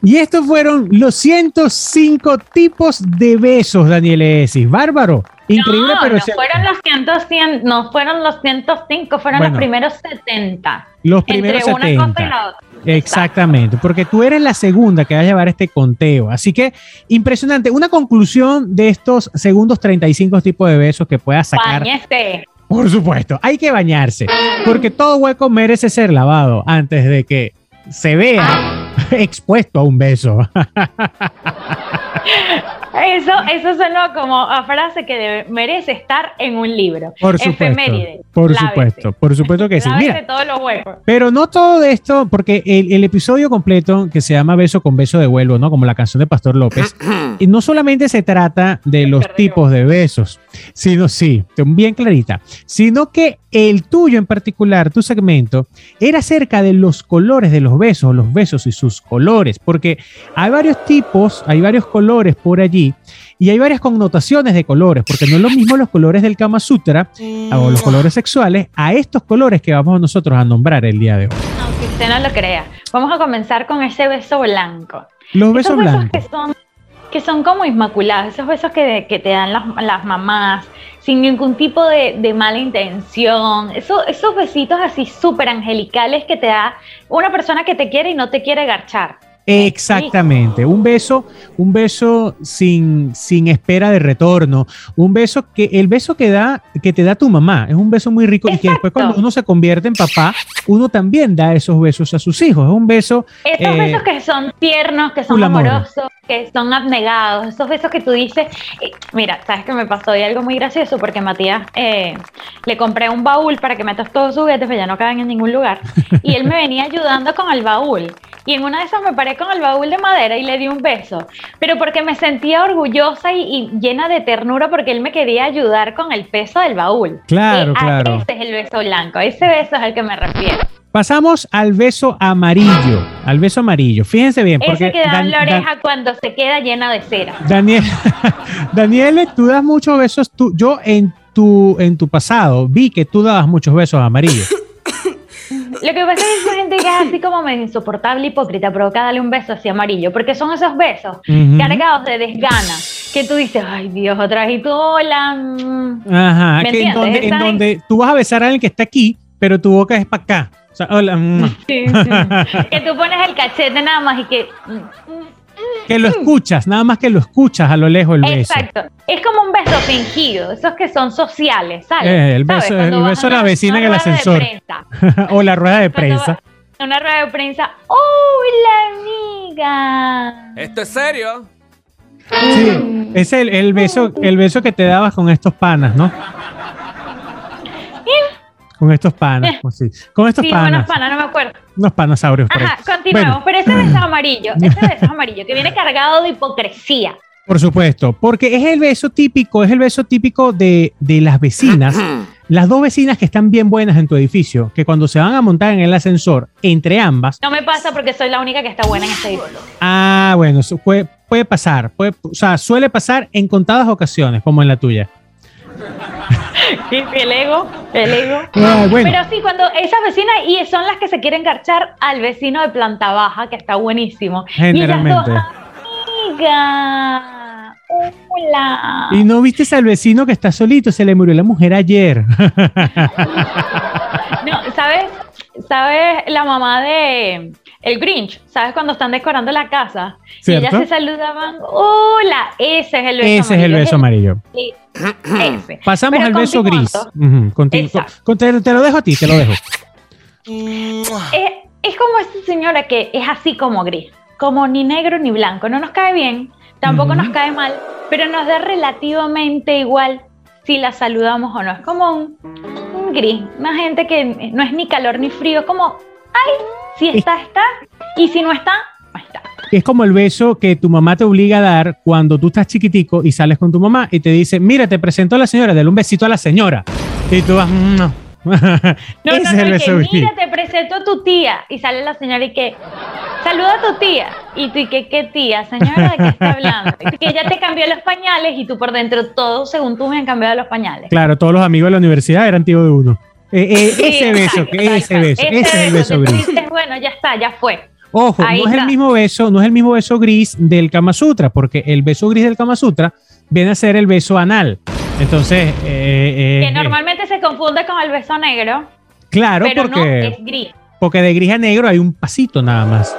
Y estos fueron los 105 tipos de besos, Daniel Esis. Bárbaro. Increíble, no, pero no fueron los 100, no fueron los 105, fueron los primeros 70. Los primeros entre Una cosa y la otra. Exactamente, porque tú eres la segunda que va a llevar este conteo. Así que impresionante. Una conclusión de estos segundos 35 tipos de besos que puedas sacar. Bañese. Por supuesto, hay que bañarse, porque todo hueco merece ser lavado antes de que se vea [laughs] expuesto a un beso. [laughs] Eso, eso suena como a frase que merece estar en un libro. Por supuesto. Por supuesto, por supuesto que sí. Mira, todos los huecos. Pero no todo esto, porque el, episodio completo que se llama Beso con Beso de Vuelvo, ¿no? Como la canción de Pastor López, [clears throat] y no solamente se trata de los tipos de besos, sino, sí, bien clarita, sino que el tuyo en particular, tu segmento, era acerca de los colores de los besos, los besos y sus colores, porque hay varios tipos, hay varios colores por allí y hay varias connotaciones de colores, porque no es lo mismo los colores del Kama Sutra [laughs] o los colores sexuales a estos colores que vamos nosotros a nombrar el día de hoy. Aunque usted no lo crea, vamos a comenzar con ese beso blanco. Los besos, blancos. Que son, que son como inmaculados, esos besos que, que te dan las, las mamás, sin ningún tipo de, mala intención. Eso, esos besitos así súper angelicales que te da una persona que te quiere y no te quiere garchar. Exactamente, un beso, un beso sin, sin espera de retorno, un beso que el beso que da que te da tu mamá, es un beso muy rico y que después cuando uno se convierte en papá, uno también da esos besos a sus hijos, es un beso Esos eh, besos que son tiernos, que son amorosos, que son abnegados, esos besos que tú dices, eh, mira, sabes que me pasó hoy algo muy gracioso porque Matías eh, le compré un baúl para que metas todos sus juguetes, pero ya no caben en ningún lugar. [laughs] Y él me venía ayudando con el baúl. Y en una de esas me paré con el baúl de madera y le di un beso, pero porque me sentía orgullosa y, llena de ternura porque él me quería ayudar con el peso del baúl. Claro, claro. Ese es el beso blanco, ese beso es al que me refiero. Pasamos al beso amarillo, al beso amarillo. Fíjense bien, porque ese que da en la oreja cuando se queda llena de cera. Daniel, [laughs] Daniel, tú das muchos besos. Tú, yo en tu en tu pasado vi que tú dabas muchos besos amarillos. Lo que pasa es que hay gente que es así [coughs] como medio insoportable, hipócrita, provoca darle un beso así amarillo, porque son esos besos cargados de desgana, que tú dices, ay Dios, otra vez y tú, hola. Mm". Ajá, que en donde, en donde tú vas a besar a alguien que está aquí, pero tu boca es para acá. O sea, hola. Mm. Sí, sí. [laughs] que tú pones el cachete nada más y que mm, que lo escuchas, nada más que lo escuchas a lo lejos el beso. Exacto. Es como un beso fingido, esos que son sociales, ¿sabes? Eh, el beso, el beso de la vecina en el ascensor. [laughs] o la rueda de prensa. Una rueda de prensa. ¡Hola, amiga! ¿Esto es serio? Sí, es el, el, beso, el beso que te dabas con estos panas, ¿no? Con estos panas, pues sí. Con estos sí, panas. panas, no me acuerdo. Unos panasaurios. Ajá, continuamos. Pero ese beso es amarillo, ese beso es [laughs] amarillo, que viene cargado de hipocresía. Por supuesto, porque es el beso típico, es el beso típico de, de las vecinas. las dos vecinas que están bien buenas en tu edificio, que cuando se van a montar en el ascensor, entre ambas. No me pasa porque soy la única que está buena en este edificio. Ah, bueno, puede, puede pasar. Puede, o sea, suele pasar en contadas ocasiones, como en la tuya. [laughs] el ego, el ego. Ah, Pero sí, cuando esas vecinas y son las que se quieren garchar al vecino de planta baja, que está buenísimo. Generalmente. Y Hola. Y no viste al vecino que está solito, se le murió la mujer ayer. [laughs] no, ¿sabes? ¿Sabes la mamá de el Grinch? ¿Sabes cuando están decorando la casa? Y ellas se saludaban, hola, ese es el beso ese es el beso amarillo. Pasamos al beso gris. te, lo dejo a ti, te lo dejo. Es como esta señora que es así como gris, como ni negro ni blanco, no nos cae bien, tampoco nos cae mal, pero nos da relativamente igual si la saludamos o no. Es como un gris, una gente que no es ni calor ni frío, como, ay, si está, está, y si no está, no está. Es como el beso que tu mamá te obliga a dar cuando tú estás chiquitico y sales con tu mamá y te dice, mira, te presento a la señora, dale un besito a la señora. Y tú vas, no. no, no, no, mira, te presento a tu tía. Y sale la señora y que, saluda a tu tía. Y tú, ¿y qué, qué tía? Señora, ¿de qué está hablando? Y que ella te cambió los pañales y tú por dentro, todos según tú me han cambiado los pañales. Claro, todos los amigos de la universidad eran tíos de uno. Eh, eh, ese beso, ese beso, ese, es el beso gris. bueno, ya está, ya fue. Ojo, no es el mismo beso, no es el mismo beso gris del Kama Sutra, porque el beso gris del Kama Sutra viene a ser el beso anal. Entonces, eh, que normalmente se confunde con el beso negro. Claro, porque es gris. Porque de gris a negro hay un pasito nada más.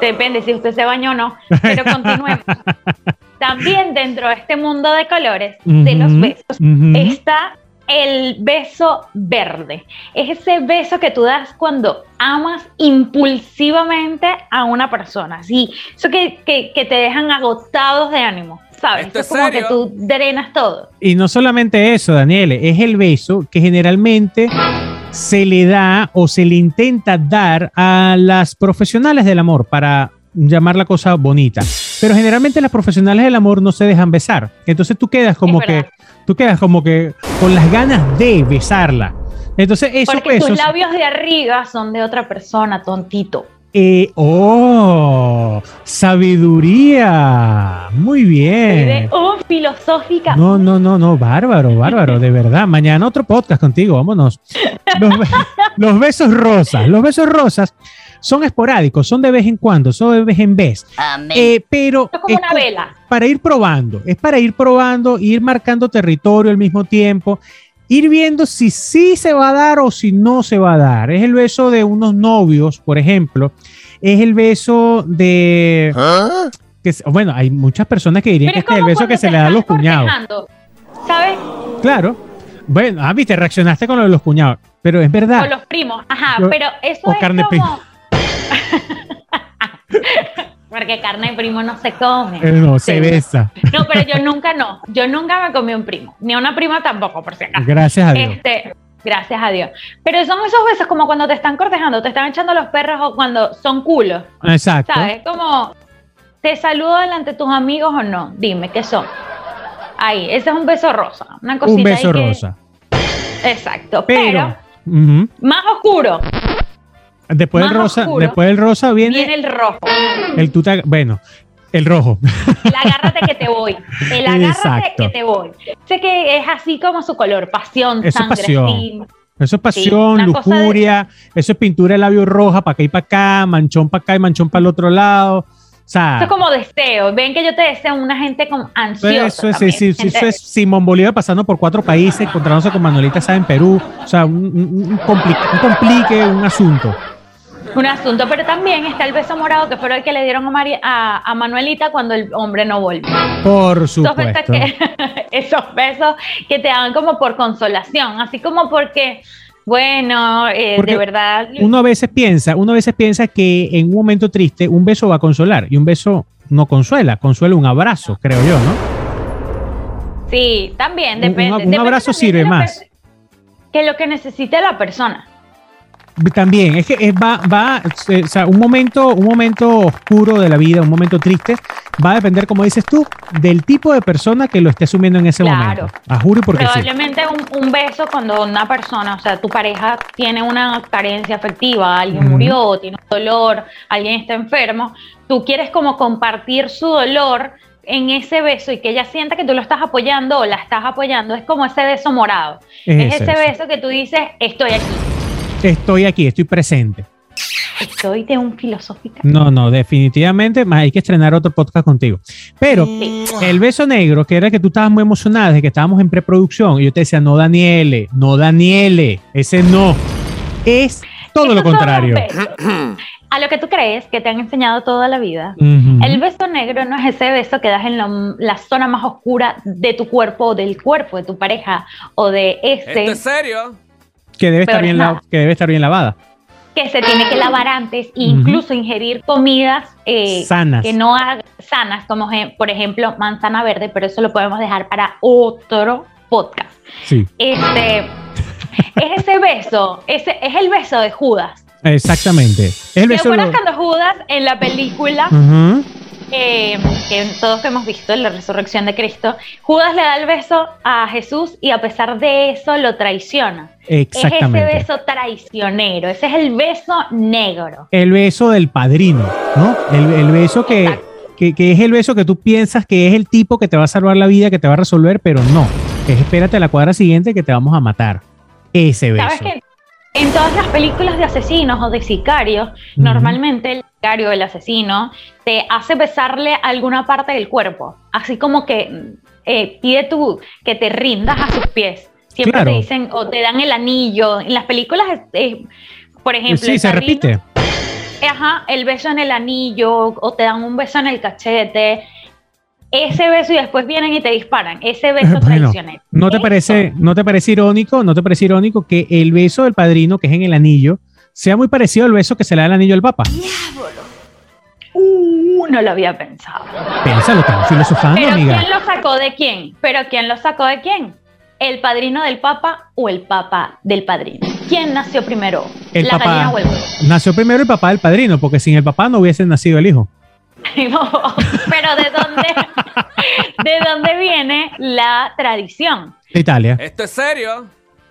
Depende si usted se bañó o no. Pero continuemos. [laughs] También dentro de este mundo de colores de los besos está el beso verde. Es ese beso que tú das cuando amas impulsivamente a una persona. Sí, eso que, que, te dejan agotados de ánimo. ¿Sabes? es como que tú drenas todo. Y no solamente eso, Daniele, es el beso que generalmente se le da o se le intenta dar a las profesionales del amor para llamar la cosa bonita. Pero generalmente las profesionales del amor no se dejan besar. Entonces tú quedas como que tú quedas como que con las ganas de besarla. Entonces esos Porque tus labios de arriba son de otra persona, tontito. Eh, oh, sabiduría. Muy bien. Oh, filosófica. No, no, no, no, bárbaro, bárbaro, de verdad. Mañana otro podcast contigo, vámonos. [laughs] Los, besos rosas, los besos rosas son esporádicos, son de vez en cuando, son de vez en vez. Eh, pero es como una vela. Para ir probando, es para ir probando, ir marcando territorio al mismo tiempo ir viendo si sí se va a dar o si no se va a dar. Es el beso de unos novios, por ejemplo. Es el beso de... ¿Ah? Que, bueno, hay muchas personas que dirían que este es el beso que se le da a los cuñados. ¿Sabes? Claro. Bueno, ah, viste, reaccionaste con lo de los cuñados, pero es verdad. Con los primos, ajá, pero eso es carne como... [laughs] [laughs] Porque carne de primo no se come. Eh, no, se, besa. No, pero yo nunca no. Yo nunca me comí un primo. Ni una prima tampoco, por si acaso. Gracias a Dios. Este, gracias a Dios. Pero son esos besos como cuando te están cortejando, te están echando los perros o cuando son culos. Exacto. ¿Sabes? Como, ¿te saludo delante de tus amigos o no? Dime, ¿qué son? Ahí, ese es un beso rosa. Una cosita un beso rosa. Exacto. Pero, más oscuro. Después del rosa, después del rosa viene, viene el rojo. El tuta, bueno, el rojo. El agárrate que te voy. El agárrate que te voy. Sé que es así como su color, pasión, eso sangre. Es pasión. Eso es pasión, lujuria, eso es pintura de labio roja, para acá y para acá, manchón para acá y manchón para el otro lado. O sea, eso es como deseo. Ven que yo te deseo una gente con ansiosa. Eso es, eso es Simón Bolívar pasando por cuatro países, encontrándose con Manuelita Sá en Perú. O sea, un, un, complique, un asunto un asunto, pero también está el beso morado que fue el que le dieron a, María, a, Manuelita cuando el hombre no volvió. Por supuesto. Esos besos, que, [laughs] esos besos que te dan como por consolación, así como porque, bueno, eh, de verdad. Uno a veces piensa, uno a veces piensa que en un momento triste un beso va a consolar y un beso no consuela, consuela un abrazo, creo yo, ¿no? Sí, también depende. Un, abrazo sirve más. Que lo que necesite la persona. También, es que va, va o sea, un momento, un momento oscuro de la vida, un momento triste, va a depender, como dices tú, del tipo de persona que lo esté asumiendo en ese momento. A juro porque Probablemente un, un, beso cuando una persona, o sea, tu pareja tiene una carencia afectiva, alguien murió, tiene un dolor, alguien está enfermo, tú quieres como compartir su dolor en ese beso y que ella sienta que tú lo estás apoyando o la estás apoyando, es como ese beso morado. Es, ese beso que tú dices, estoy aquí Estoy aquí, estoy presente. Estoy de un filosófico. No, no, definitivamente más hay que estrenar otro podcast contigo. Pero el beso negro, que era que tú estabas muy emocionada de que estábamos en preproducción, y yo te decía, no, Daniele, no, Daniele, ese no. Es todo lo contrario. A lo que tú crees que te han enseñado toda la vida, el beso negro no es ese beso que das en la, zona más oscura de tu cuerpo o del cuerpo de tu pareja o de ese. ¿Es serio? Que debe, estar bien que debe estar bien lavada. Que se tiene que lavar antes, incluso ingerir comidas eh, sanas. que no sanas, como por ejemplo manzana verde, pero eso lo podemos dejar para otro podcast. Sí. Este, [laughs] es ese beso, ese, es el beso de Judas. Exactamente. ¿Te acuerdas cuando Judas en la película, eh, que todos hemos visto en la resurrección de Cristo, Judas le da el beso a Jesús y a pesar de eso lo traiciona? Exactamente. Es ese beso traicionero, ese es el beso negro. El beso del padrino, ¿no? El, beso que, que, es el beso que tú piensas que es el tipo que te va a salvar la vida, que te va a resolver, pero no. Es espérate a la cuadra siguiente que te vamos a matar. Ese beso. ¿Sabes qué? En todas las películas de asesinos o de sicarios, normalmente el sicario, el asesino, te hace besarle alguna parte del cuerpo, así como que eh, pide tú que te rindas a sus pies. Siempre te dicen o te dan el anillo. En las películas, por ejemplo, sí, se repite. Ajá, el beso en el anillo o te dan un beso en el cachete ese beso y después vienen y te disparan. Ese [laughs] beso tradicional. ¿no te, parece, ¿No te parece irónico? ¿No te parece irónico que el beso del padrino, que es en el anillo, sea muy parecido al beso que se le da al anillo al Papa? ¡Diablo! Uh, no lo había pensado. Piénsalo, estamos filosofando, ¿Pero amiga. ¿Quién lo sacó de quién? ¿Pero quién lo sacó de quién? ¿El padrino del Papa o el Papa del padrino? ¿Quién nació primero? El ¿La papá, Nació primero el papá del padrino, porque sin el papá no hubiese nacido el hijo. [laughs] pero ¿de dónde, [laughs] ¿de dónde viene la tradición? De Italia. ¿Esto es serio?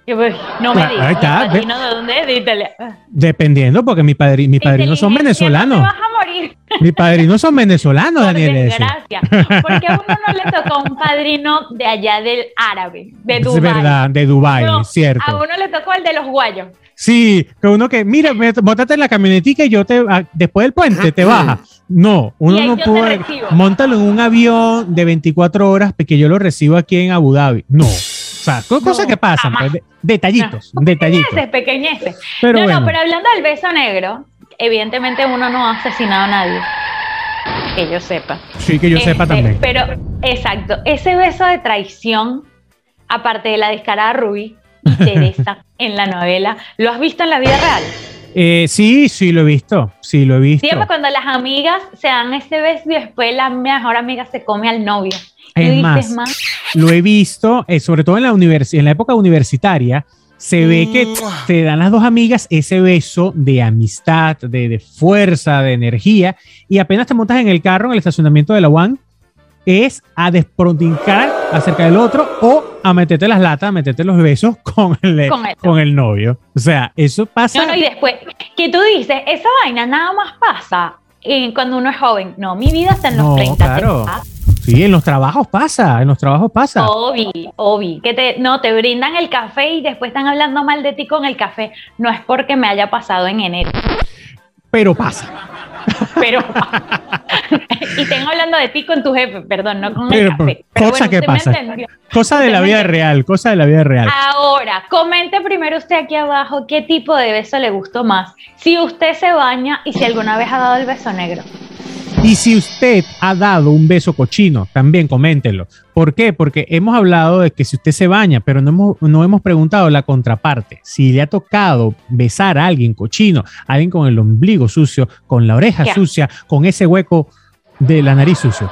Pues, no me digas. Ahí está. ¿De dónde es? De Italia. Dependiendo, porque mi padre, mi padrino son venezolanos. vas a morir. Mi padrino son venezolanos, Daniel. Gracias. Porque a uno no le tocó un padrino de allá del árabe, de Dubái. Es verdad, de Dubái, cierto. A uno le tocó el de los guayos. Sí, que uno que, mira, [laughs] bótate en la camionetica y yo te, ah, después del puente te baja. No, uno no puede. Montalo en un avión de 24 horas porque yo lo recibo aquí en Abu Dhabi. No. O sea, cosas que pasan, pues, detallitos, detallitos. Pequeñeces, Pero no, no, pero hablando del beso negro, evidentemente uno no ha asesinado a nadie. Que yo sepa. Sí, que yo sepa este, también. Pero, exacto, ese beso de traición, aparte de la descarada Ruby, Teresa [laughs] en la novela. ¿Lo has visto en la vida real? Eh, sí, sí lo he visto, sí lo he visto. Siempre cuando las amigas se dan ese beso y después la mejor amiga se come al novio. Es más, lo he visto, eh, sobre todo en la, en la época universitaria, se ve que te dan las dos amigas ese beso de amistad, de, de, fuerza, de energía, y apenas te montas en el carro en el estacionamiento de la UAN, es a desprontincar acerca del otro o a meterte las latas, a meterte los besos [laughs] con el, con, el novio. O sea, eso pasa. No, no, y después, que tú dices, esa vaina nada más pasa eh, cuando uno es joven. No, mi vida está en los no, 30. Claro. Sí, en los trabajos pasa, en los trabajos pasa. Obvio, obvio. Que te, no, te brindan el café y después están hablando mal de ti con el café. No es porque me haya pasado en enero. Pero pasa. Pero [laughs] [laughs] y tengo hablando de ti con tu jefe, perdón, no con el café. cosa que pasa. Cosa de la vida real, cosa de la vida real. Ahora, comente primero usted aquí abajo qué tipo de beso le gustó más. Si usted se baña y si alguna vez ha dado el beso negro. Y si usted ha dado un beso cochino, también coméntelo. ¿Por qué? Porque hemos hablado de que si usted se baña, pero no hemos, no hemos preguntado la contraparte. Si le ha tocado besar a alguien cochino, a alguien con el ombligo sucio, con la oreja sucia, con ese hueco de la nariz sucio.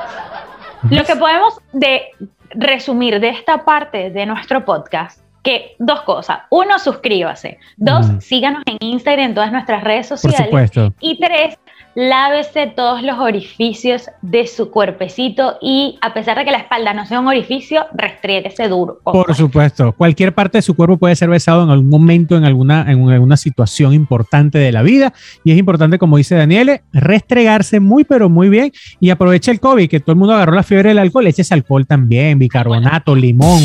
Lo que podemos de resumir de esta parte de nuestro podcast que dos cosas. Uno, suscríbase. Dos, mm. síganos en Instagram en todas nuestras redes sociales. Por supuesto. Y tres, lávese todos los orificios de su cuerpecito y a pesar de que la espalda no sea un orificio, ese duro. Por supuesto, cualquier parte de su cuerpo puede ser besado en algún momento, en alguna, en alguna situación importante de la vida y es importante, como dice Daniele, restregarse muy pero muy bien y aproveche el COVID, que todo el mundo agarró la fiebre del alcohol, eche ese alcohol también, bicarbonato, limón,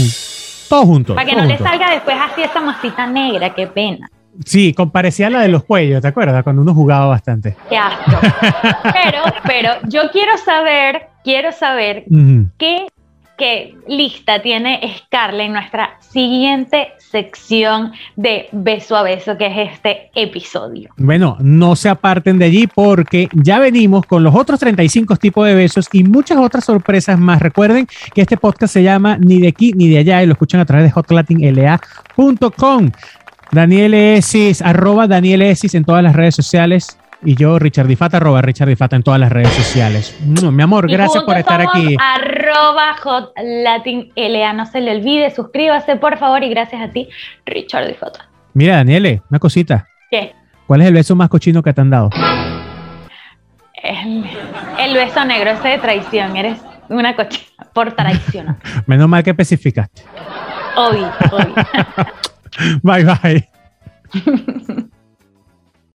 todo junto. Para que no le salga después así esa masita negra, qué pena. Sí, comparecía a la de los cuellos, ¿te acuerdas? Cuando uno jugaba bastante. Qué asco. [laughs] pero, pero yo quiero saber, quiero saber qué, qué, lista tiene Scarlett en nuestra siguiente sección de beso a beso, que es este episodio. Bueno, no se aparten de allí porque ya venimos con los otros 35 tipos de besos y muchas otras sorpresas más. Recuerden que este podcast se llama Ni de aquí ni de allá y lo escuchan a través de hotlatinla.com. Daniel Esis, arroba Daniel Esis en todas las redes sociales. Y yo, Richard Difata, arroba Richard Difata en todas las redes sociales. mi amor, gracias por estar aquí. Arroba Hot Latin LA. No se le olvide, suscríbase por favor y gracias a ti, Richard Difata. Mira, Daniele, una cosita. ¿Qué? ¿Cuál es el beso más cochino que te han dado? El, beso negro, ese de traición. Eres una cochina por traición. [laughs] Menos mal que especificaste. Obvio, obvio. [laughs] 拜拜。[laughs]